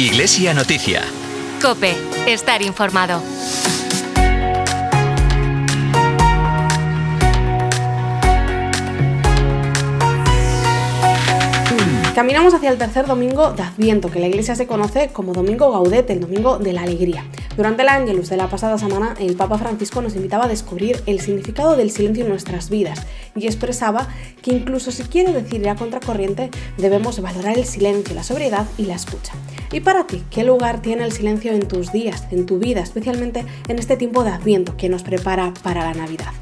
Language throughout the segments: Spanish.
Iglesia Noticia. Cope, estar informado. Caminamos hacia el tercer domingo de Adviento, que la iglesia se conoce como Domingo Gaudete, el Domingo de la Alegría. Durante el Ángelus de la pasada semana, el Papa Francisco nos invitaba a descubrir el significado del silencio en nuestras vidas y expresaba que incluso si quiere decir ir a contracorriente, debemos valorar el silencio, la sobriedad y la escucha. ¿Y para ti, qué lugar tiene el silencio en tus días, en tu vida, especialmente en este tiempo de Adviento que nos prepara para la Navidad?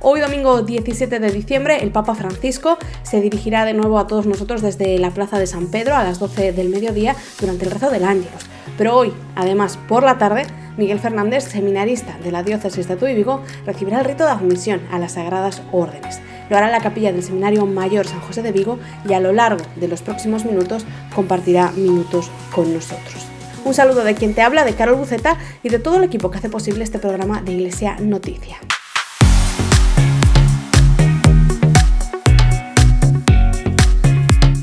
Hoy domingo 17 de diciembre el Papa Francisco se dirigirá de nuevo a todos nosotros desde la Plaza de San Pedro a las 12 del mediodía durante el rezo del Ángelos. Pero hoy, además, por la tarde, Miguel Fernández, seminarista de la diócesis de Tuy Vigo, recibirá el rito de admisión a las Sagradas Órdenes. Lo hará en la capilla del Seminario Mayor San José de Vigo y a lo largo de los próximos minutos compartirá minutos con nosotros. Un saludo de quien te habla, de Carol Buceta y de todo el equipo que hace posible este programa de Iglesia Noticia.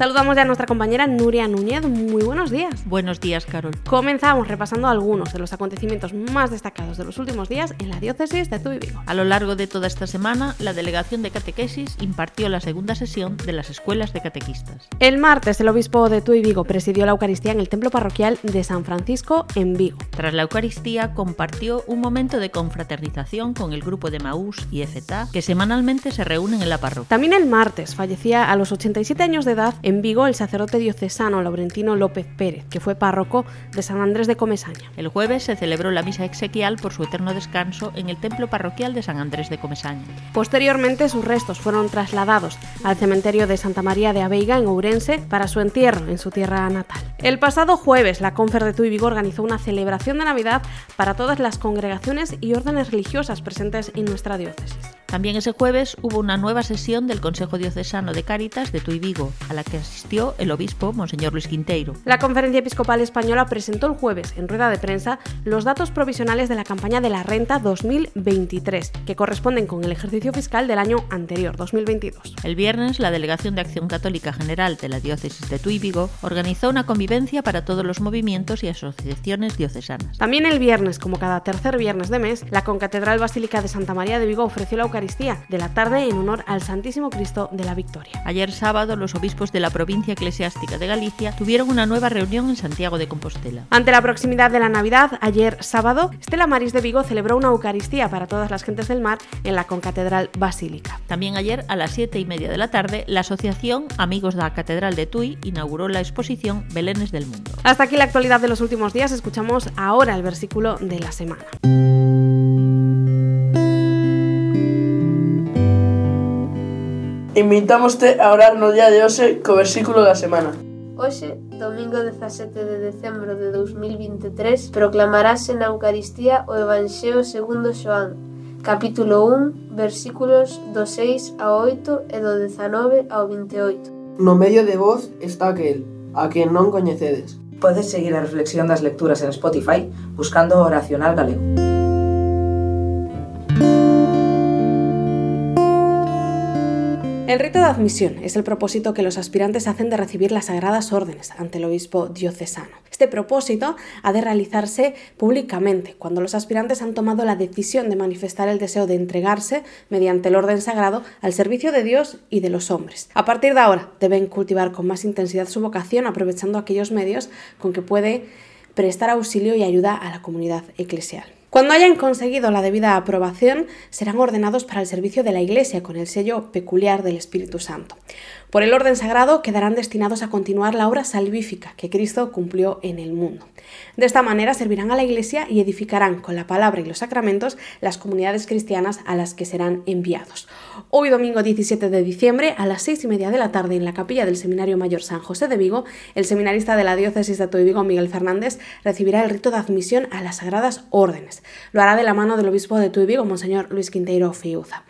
Saludamos ya a nuestra compañera Nuria Núñez. Muy buenos días. Buenos días, Carol. Comenzamos repasando algunos de los acontecimientos más destacados de los últimos días en la diócesis de Tuy Vigo. A lo largo de toda esta semana, la delegación de catequesis impartió la segunda sesión de las escuelas de catequistas. El martes, el obispo de Tuy Vigo presidió la Eucaristía en el templo parroquial de San Francisco en Vigo. Tras la Eucaristía, compartió un momento de confraternización con el grupo de Maús y EFETA, que semanalmente se reúnen en la parroquia. También el martes fallecía a los 87 años de edad en Vigo el sacerdote diocesano Laurentino López Pérez, que fue párroco de San Andrés de Comesaña. El jueves se celebró la misa exequial por su eterno descanso en el templo parroquial de San Andrés de Comesaña. Posteriormente sus restos fueron trasladados al cementerio de Santa María de Aveiga en Ourense para su entierro en su tierra natal. El pasado jueves la Confer de Tuy Vigo organizó una celebración de Navidad para todas las congregaciones y órdenes religiosas presentes en nuestra diócesis. También ese jueves hubo una nueva sesión del Consejo Diocesano de Cáritas de Tuy Vigo, a la que asistió el obispo Monseñor Luis Quinteiro. La Conferencia Episcopal Española presentó el jueves, en rueda de prensa, los datos provisionales de la campaña de la renta 2023, que corresponden con el ejercicio fiscal del año anterior, 2022. El viernes, la Delegación de Acción Católica General de la Diócesis de Tuy Vigo organizó una convivencia para todos los movimientos y asociaciones diocesanas. También el viernes, como cada tercer viernes de mes, la Concatedral Basílica de Santa María de Vigo ofreció la Eucaristía de la tarde en honor al Santísimo Cristo de la Victoria. Ayer sábado, los obispos de la provincia eclesiástica de Galicia tuvieron una nueva reunión en Santiago de Compostela. Ante la proximidad de la Navidad, ayer sábado, Estela Maris de Vigo celebró una Eucaristía para todas las gentes del mar en la Concatedral Basílica. También ayer, a las siete y media de la tarde, la asociación Amigos de la Catedral de Tui inauguró la exposición Belenes del Mundo. Hasta aquí la actualidad de los últimos días. Escuchamos ahora el versículo de la semana. Invitámoste a orar no día de hoxe co versículo da semana. Hoxe, domingo 17 de decembro de 2023, proclamarase na Eucaristía o Evanxeo segundo Xoán, capítulo 1, versículos do 6 ao 8 e do 19 ao 28. No medio de vos está aquel, a quen non coñecedes. Podes seguir a reflexión das lecturas en Spotify buscando Oracional Galego. El rito de admisión es el propósito que los aspirantes hacen de recibir las sagradas órdenes ante el obispo diocesano. Este propósito ha de realizarse públicamente cuando los aspirantes han tomado la decisión de manifestar el deseo de entregarse mediante el orden sagrado al servicio de Dios y de los hombres. A partir de ahora deben cultivar con más intensidad su vocación aprovechando aquellos medios con que puede prestar auxilio y ayuda a la comunidad eclesial. Cuando hayan conseguido la debida aprobación, serán ordenados para el servicio de la Iglesia con el sello peculiar del Espíritu Santo. Por el orden sagrado quedarán destinados a continuar la obra salvífica que Cristo cumplió en el mundo. De esta manera servirán a la Iglesia y edificarán con la palabra y los sacramentos las comunidades cristianas a las que serán enviados. Hoy domingo 17 de diciembre a las seis y media de la tarde en la capilla del Seminario Mayor San José de Vigo, el seminarista de la diócesis de Tuy Vigo, Miguel Fernández, recibirá el rito de admisión a las sagradas órdenes. Lo hará de la mano del obispo de Tuy Vigo, Monseñor Luis Quinteiro Fiuza.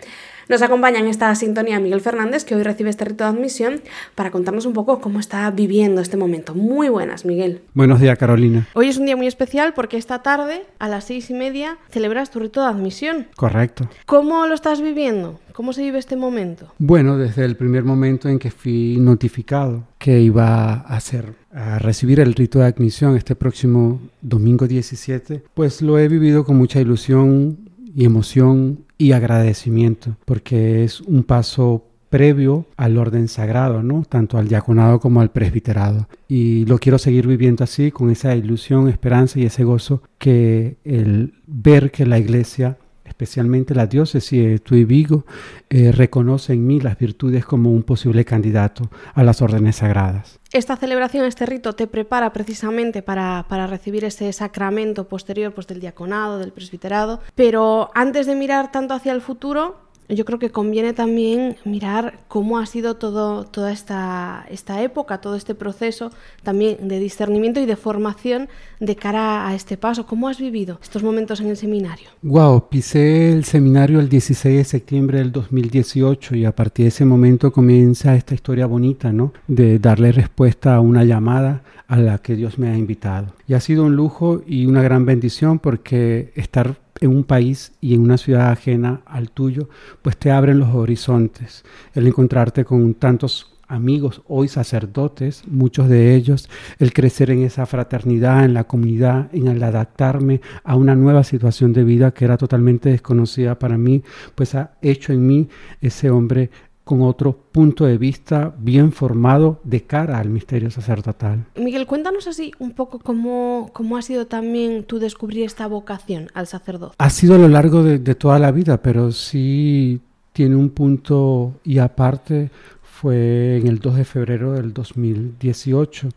Nos acompaña en esta sintonía Miguel Fernández, que hoy recibe este rito de admisión, para contarnos un poco cómo está viviendo este momento. Muy buenas, Miguel. Buenos días, Carolina. Hoy es un día muy especial porque esta tarde, a las seis y media, celebras tu rito de admisión. Correcto. ¿Cómo lo estás viviendo? ¿Cómo se vive este momento? Bueno, desde el primer momento en que fui notificado que iba a hacer a recibir el rito de admisión este próximo domingo 17, pues lo he vivido con mucha ilusión y emoción y agradecimiento, porque es un paso previo al orden sagrado, ¿no? Tanto al diaconado como al presbiterado. Y lo quiero seguir viviendo así, con esa ilusión, esperanza y ese gozo que el ver que la iglesia especialmente la diócesis de Tuy Vigo, eh, reconoce en mí las virtudes como un posible candidato a las órdenes sagradas. Esta celebración, este rito, te prepara precisamente para, para recibir ese sacramento posterior pues, del diaconado, del presbiterado, pero antes de mirar tanto hacia el futuro, yo creo que conviene también mirar cómo ha sido todo, toda esta, esta época, todo este proceso también de discernimiento y de formación de cara a este paso. ¿Cómo has vivido estos momentos en el seminario? Wow, pisé el seminario el 16 de septiembre del 2018 y a partir de ese momento comienza esta historia bonita, ¿no? De darle respuesta a una llamada a la que Dios me ha invitado. Y ha sido un lujo y una gran bendición porque estar en un país y en una ciudad ajena al tuyo, pues te abren los horizontes. El encontrarte con tantos amigos, hoy sacerdotes, muchos de ellos, el crecer en esa fraternidad, en la comunidad, en el adaptarme a una nueva situación de vida que era totalmente desconocida para mí, pues ha hecho en mí ese hombre con otro punto de vista bien formado de cara al misterio sacerdotal. Miguel, cuéntanos así un poco cómo, cómo ha sido también tú descubrir esta vocación al sacerdocio. Ha sido a lo largo de, de toda la vida, pero sí tiene un punto y aparte fue en el 2 de febrero del 2018,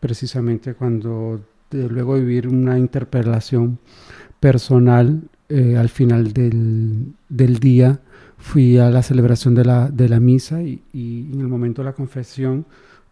precisamente cuando de luego de vivir una interpelación personal eh, al final del, del día, fui a la celebración de la, de la misa y, y, en el momento de la confesión,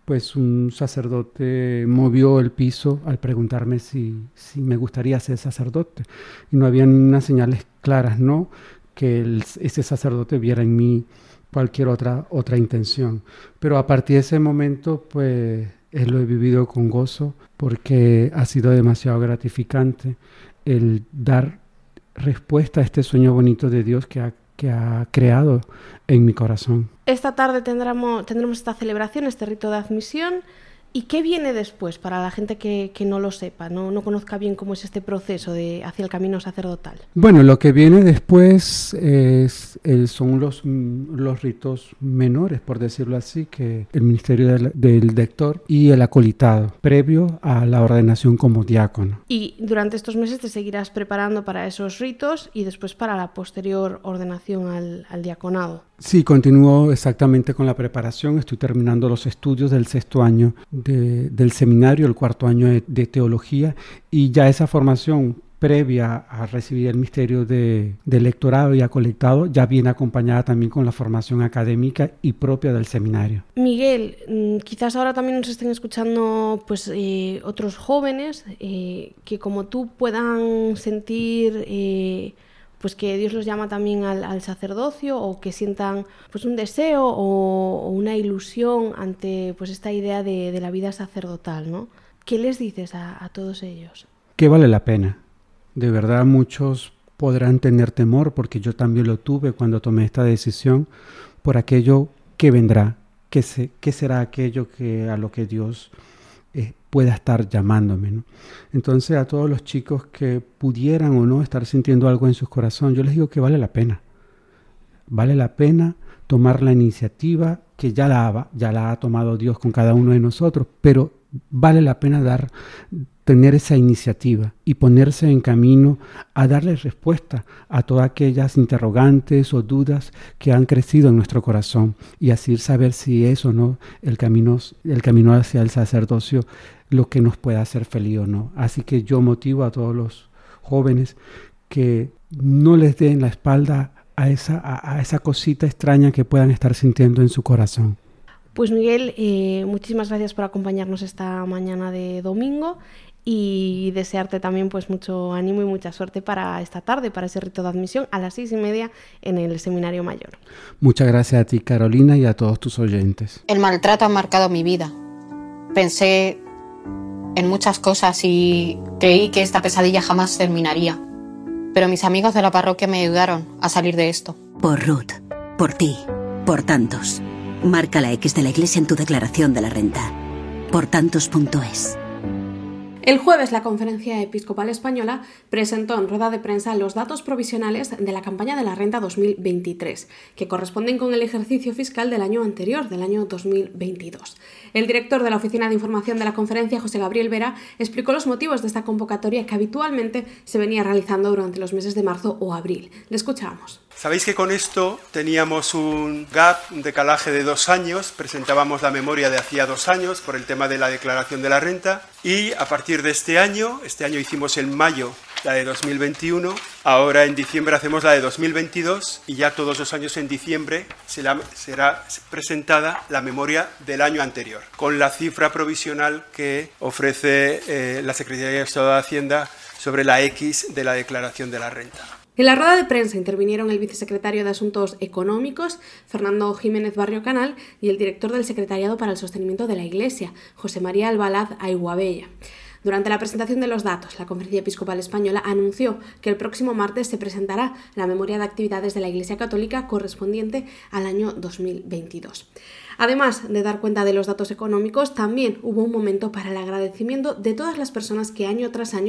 pues un sacerdote movió el piso al preguntarme si, si me gustaría ser sacerdote. Y no había ninguna señales claras, ¿no? Que ese sacerdote viera en mí cualquier otra, otra intención. Pero a partir de ese momento, pues él lo he vivido con gozo porque ha sido demasiado gratificante el dar respuesta a este sueño bonito de Dios que ha que ha creado en mi corazón. Esta tarde tendremos, tendremos esta celebración, este rito de admisión. ¿Y qué viene después para la gente que, que no lo sepa, no, no, conozca bien cómo es este proceso de, hacia el camino sacerdotal? Bueno, lo que viene después es, es, son los, los ritos menores, por decirlo así, que el ministerio del, del dector y el acolitado, previo a la ordenación como diácono. Y durante estos meses te seguirás preparando para esos ritos y después para la posterior ordenación al, al diaconado. Sí, continúo exactamente con la preparación. Estoy terminando los estudios del sexto año de, del seminario, el cuarto año de, teología, y ya esa formación previa a recibir el misterio de, de lectorado y acolectado ya viene acompañada también con la formación académica y propia del seminario. Miguel, mm, quizás ahora también nos estén escuchando pues eh, otros jóvenes eh, que como tú puedan sentir eh, pues que Dios los llama también al, sacerdocio o que sientan pues un deseo o, una ilusión ante pues esta idea de, la vida sacerdotal, ¿no? ¿Qué les dices a, todos ellos? Que vale la pena. De verdad muchos podrán tener temor porque yo también lo tuve cuando tomé esta decisión por aquello que vendrá, que, se, que será aquello que a lo que Dios pueda estar llamándome. Entonces a todos los chicos que pudieran o no estar sintiendo algo en sus corazones, yo les digo que vale la pena. Vale la pena tomar la iniciativa que ya la, ya la ha tomado Dios con cada uno de nosotros, pero vale la pena dar, tener esa iniciativa y ponerse en camino a darle respuesta a todas aquellas interrogantes o dudas que han crecido en nuestro corazón y así saber si es o no el camino, el camino hacia el sacerdocio lo que nos puede hacer feliz o no. Así que yo motivo a todos los jóvenes que no les den la espalda a esa, a, a esa cosita extraña que puedan estar sintiendo en su corazón. Pues Miguel, eh, muchísimas gracias por acompañarnos esta mañana de domingo y desearte también pues mucho ánimo y mucha suerte para esta tarde, para ese rito de admisión a las seis y media en el Seminario Mayor. Muchas gracias a ti Carolina y a todos tus oyentes. El maltrato ha marcado mi vida. Pensé en muchas cosas y creí que esta pesadilla jamás terminaría. Pero mis amigos de la parroquia me ayudaron a salir de esto. Por Ruth, por ti, por tantos. Marca la X de la iglesia en tu declaración de la renta. Por tantos.es. El jueves la Conferencia Episcopal Española presentó en rueda de prensa los datos provisionales de la campaña de la renta 2023, que corresponden con el ejercicio fiscal del año anterior, del año 2022. El director de la Oficina de Información de la conferencia, José Gabriel Vera, explicó los motivos de esta convocatoria que habitualmente se venía realizando durante los meses de marzo o abril. Le escuchamos. Sabéis que con esto teníamos un gap, un decalaje de dos años, presentábamos la memoria de hacía dos años por el tema de la declaración de la renta y a partir de este año, este año hicimos en mayo la de 2021, ahora en diciembre hacemos la de 2022 y ya todos los años en diciembre será, presentada la memoria del año anterior, con la cifra provisional que ofrece eh, la Secretaría de Estado de Hacienda sobre la X de la declaración de la renta. En la rueda de prensa intervinieron el vicesecretario de Asuntos Económicos, Fernando Jiménez Barrio Canal, y el director del Secretariado para el Sostenimiento de la Iglesia, José María Albalaz Aiguabella. Durante la presentación de los datos, la Conferencia Episcopal Española anunció que el próximo martes se presentará la memoria de actividades de la Iglesia Católica correspondiente al año 2022. Además de dar cuenta de los datos económicos, también hubo un momento para el agradecimiento de todas las personas que año tras año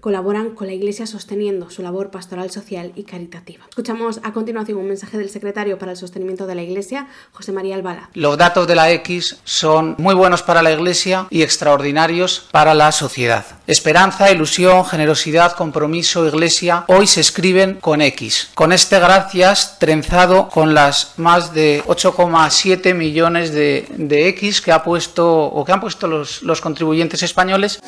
colaboran con la Iglesia sosteniendo su labor pastoral, social y caritativa. Escuchamos a continuación un mensaje del secretario para el sostenimiento de la Iglesia, José María Albala. Los datos de la X son muy buenos para la Iglesia y extraordinarios para la sociedad. Esperanza, ilusión, generosidad, compromiso, Iglesia, hoy se escriben con X. Con este gracias trenzado con las más de 8,7 millones de, X que ha puesto o que han puesto los contribuyentes españoles.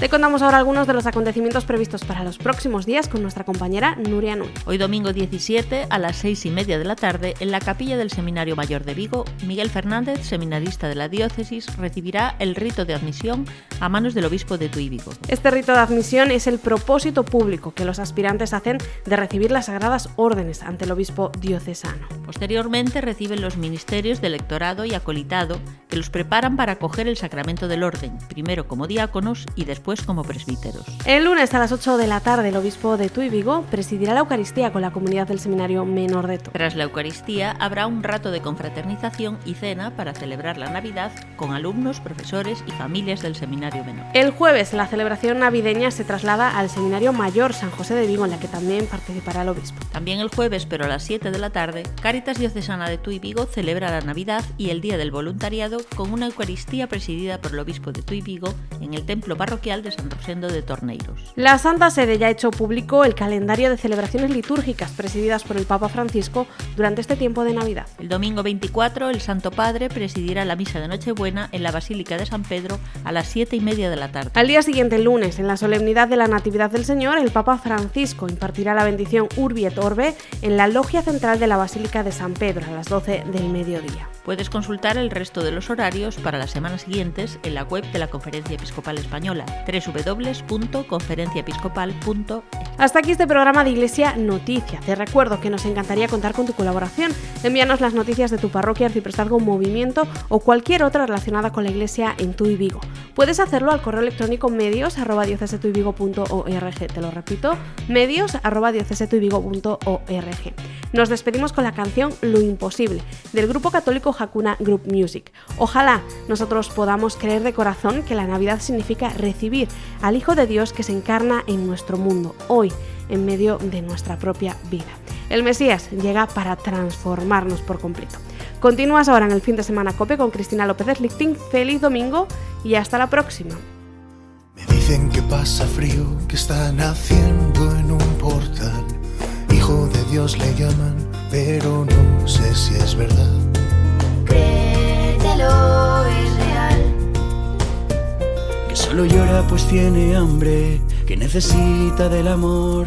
Te contamos ahora algunos de los acontecimientos previstos para los próximos días con nuestra compañera Nuria Núñez. Hoy domingo 17 a las 6 y media de la tarde en la capilla del Seminario Mayor de Vigo, Miguel Fernández, seminarista de la diócesis, recibirá el rito de admisión a manos del obispo de Tui Vigo. Este rito de admisión es el propósito público que los aspirantes hacen de recibir las sagradas órdenes ante el obispo diocesano. Posteriormente reciben los ministerios de electorado y acolitado que los preparan para acoger el sacramento del orden, primero como diáconos y después como presbíteros. El lunes a las 8 de la tarde el obispo de Tuy Vigo presidirá la Eucaristía con la comunidad del Seminario Menor de To. Tras la Eucaristía habrá un rato de confraternización y cena para celebrar la Navidad con alumnos, profesores y familias del Seminario Menor. El jueves la celebración navideña se traslada al Seminario Mayor San José de Vigo en la que también participará el obispo. También el jueves, pero a las 7 de la tarde, Cáritas Diocesana de Tuy Vigo celebra la Navidad y el Día del Voluntariado con una Eucaristía presidida por el obispo de Tuy Vigo en el templo parroquial de San Rosendo de Torneiros. La Santa Sede ya ha hecho público el calendario de celebraciones litúrgicas presididas por el Papa Francisco durante este tiempo de Navidad. El domingo 24, el Santo Padre presidirá la misa de Nochebuena en la Basílica de San Pedro a las 7 y media de la tarde. Al día siguiente, el lunes, en la solemnidad de la Natividad del Señor, el Papa Francisco impartirá la bendición Urbi et Orbe en la logia central de la Basílica de San Pedro a las 12 del mediodía. Puedes consultar el resto de los horarios para las semanas siguientes en la web de la Conferencia Episcopal Española, www.conferenciaepiscopal.es. Hasta aquí este programa de Iglesia Noticias. Te recuerdo que nos encantaría contar con tu colaboración. Envíanos las noticias de tu parroquia, arciprestazgo, movimiento o cualquier otra relacionada con la Iglesia en tu y Vigo. Puedes hacerlo al correo electrónico medios arroba Te lo repito, medios arroba Nos despedimos con la canción Lo Imposible del grupo católico Hakuna Group Music. Ojalá nosotros podamos creer de corazón que la Navidad significa recibir al Hijo de Dios que se encarna en nuestro mundo, hoy, en medio de nuestra propia vida. El Mesías llega para transformarnos por completo. Continúas ahora en el fin de semana COPE con Cristina López Lichting. Feliz domingo y hasta la próxima. Me dicen que pasa frío, que está naciendo en un portal. Hijo de Dios le llaman, pero no sé si es verdad. Es real. Que solo llora pues tiene hambre, que necesita del amor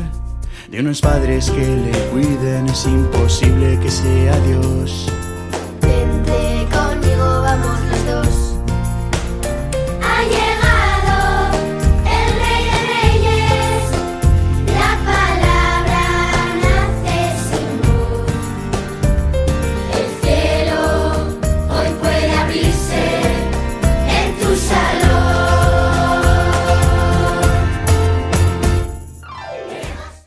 de unos padres que le cuiden, es imposible que sea Dios.